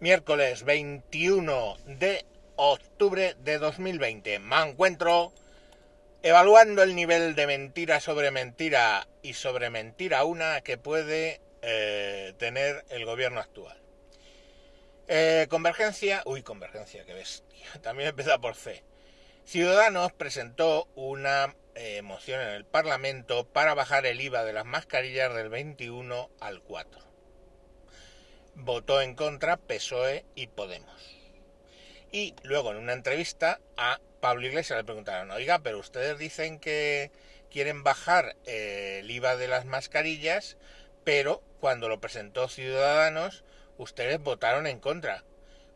miércoles 21 de octubre de 2020. Me encuentro evaluando el nivel de mentira sobre mentira y sobre mentira una que puede eh, tener el gobierno actual. Eh, convergencia, uy, convergencia, que ves, también empieza por C. Ciudadanos presentó una eh, moción en el Parlamento para bajar el IVA de las mascarillas del 21 al 4 votó en contra PSOE y Podemos. Y luego en una entrevista a Pablo Iglesias le preguntaron, oiga, pero ustedes dicen que quieren bajar eh, el IVA de las mascarillas, pero cuando lo presentó Ciudadanos, ustedes votaron en contra,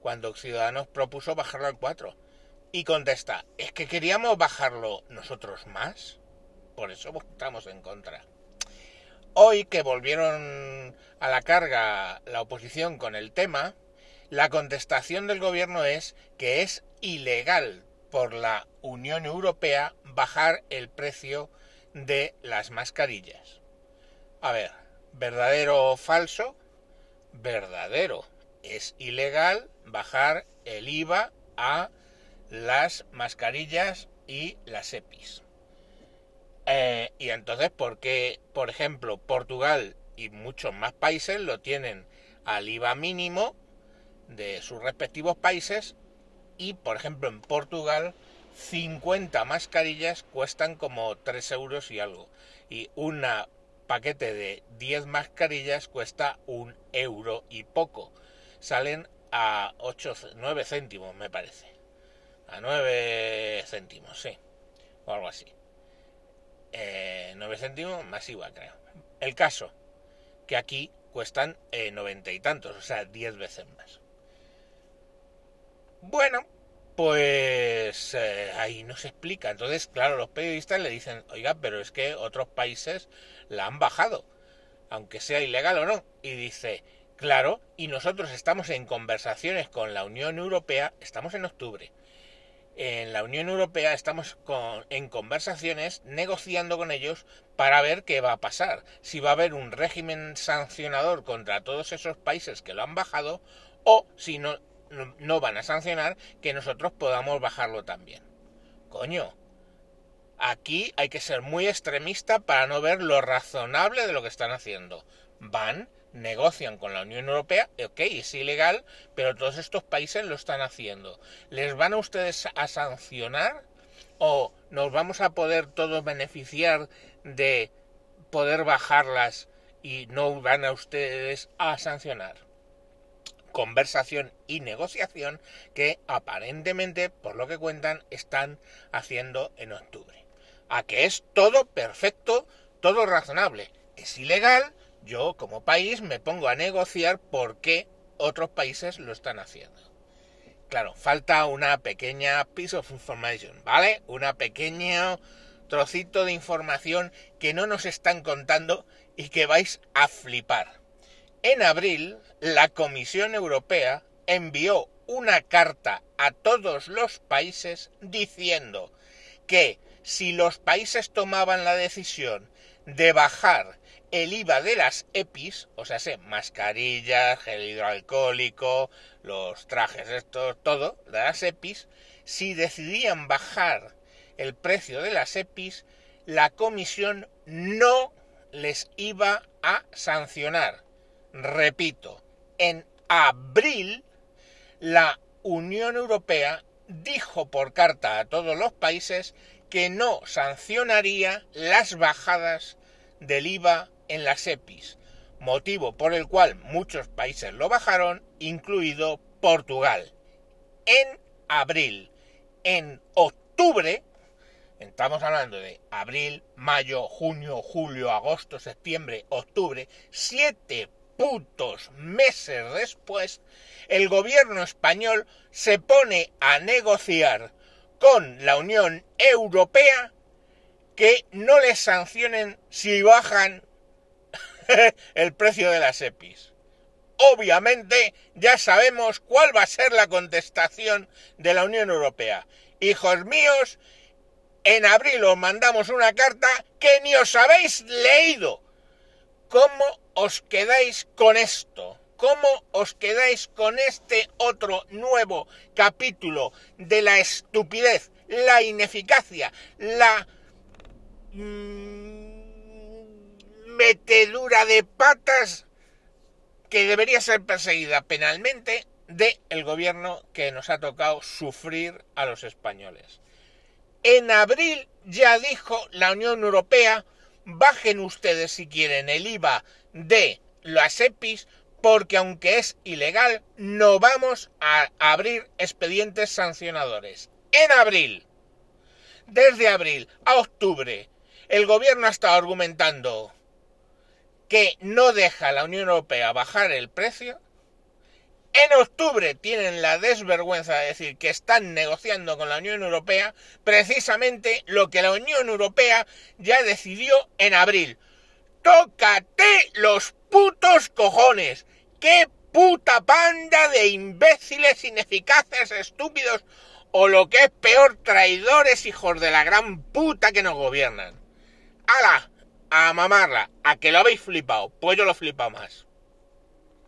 cuando Ciudadanos propuso bajarlo al 4. Y contesta, es que queríamos bajarlo nosotros más, por eso votamos en contra. Hoy que volvieron a la carga la oposición con el tema, la contestación del gobierno es que es ilegal por la Unión Europea bajar el precio de las mascarillas. A ver, ¿verdadero o falso? Verdadero. Es ilegal bajar el IVA a las mascarillas y las EPIs. Eh, y entonces, ¿por qué, por ejemplo, Portugal y muchos más países lo tienen al IVA mínimo de sus respectivos países? Y, por ejemplo, en Portugal, 50 mascarillas cuestan como 3 euros y algo. Y un paquete de 10 mascarillas cuesta un euro y poco. Salen a 8, 9 céntimos, me parece. A 9 céntimos, sí. O algo así. 9 eh, céntimos masiva, creo. El caso, que aquí cuestan eh, noventa y tantos, o sea, 10 veces más. Bueno, pues eh, ahí no se explica. Entonces, claro, los periodistas le dicen, oiga, pero es que otros países la han bajado, aunque sea ilegal o no. Y dice, claro, y nosotros estamos en conversaciones con la Unión Europea, estamos en octubre, en la Unión Europea estamos en conversaciones negociando con ellos para ver qué va a pasar, si va a haber un régimen sancionador contra todos esos países que lo han bajado o si no, no van a sancionar que nosotros podamos bajarlo también. Coño, aquí hay que ser muy extremista para no ver lo razonable de lo que están haciendo. Van negocian con la Unión Europea, ok, es ilegal, pero todos estos países lo están haciendo. ¿Les van a ustedes a sancionar o nos vamos a poder todos beneficiar de poder bajarlas y no van a ustedes a sancionar? Conversación y negociación que aparentemente, por lo que cuentan, están haciendo en octubre. A que es todo perfecto, todo razonable. Es ilegal, yo como país me pongo a negociar por qué otros países lo están haciendo. Claro, falta una pequeña piece of information, ¿vale? Una pequeña trocito de información que no nos están contando y que vais a flipar. En abril, la Comisión Europea envió una carta a todos los países diciendo que si los países tomaban la decisión de bajar el IVA de las EPIs, o sea, mascarillas, gel hidroalcohólico, los trajes estos, todo, de las EPIs, si decidían bajar el precio de las EPIs, la comisión no les iba a sancionar. Repito, en abril la Unión Europea dijo por carta a todos los países que no sancionaría las bajadas del IVA en las EPIs, motivo por el cual muchos países lo bajaron, incluido Portugal. En abril, en octubre, estamos hablando de abril, mayo, junio, julio, agosto, septiembre, octubre, siete putos meses después, el gobierno español se pone a negociar con la Unión Europea que no les sancionen si bajan el precio de las EPIs. Obviamente ya sabemos cuál va a ser la contestación de la Unión Europea. Hijos míos, en abril os mandamos una carta que ni os habéis leído. ¿Cómo os quedáis con esto? cómo os quedáis con este otro nuevo capítulo de la estupidez, la ineficacia, la mm, metedura de patas que debería ser perseguida penalmente del el gobierno que nos ha tocado sufrir a los españoles. En abril ya dijo la Unión Europea, bajen ustedes si quieren el IVA de las EPIs, porque aunque es ilegal, no vamos a abrir expedientes sancionadores. En abril, desde abril a octubre, el gobierno ha estado argumentando que no deja a la Unión Europea bajar el precio en octubre tienen la desvergüenza de decir que están negociando con la Unión Europea precisamente lo que la Unión Europea ya decidió en abril. ¡Tócate los putos cojones! ¡Qué puta panda de imbéciles, ineficaces, estúpidos o lo que es peor, traidores, hijos de la gran puta que nos gobiernan! ¡Hala! A mamarla, a que lo habéis flipado, pues yo lo flipa más.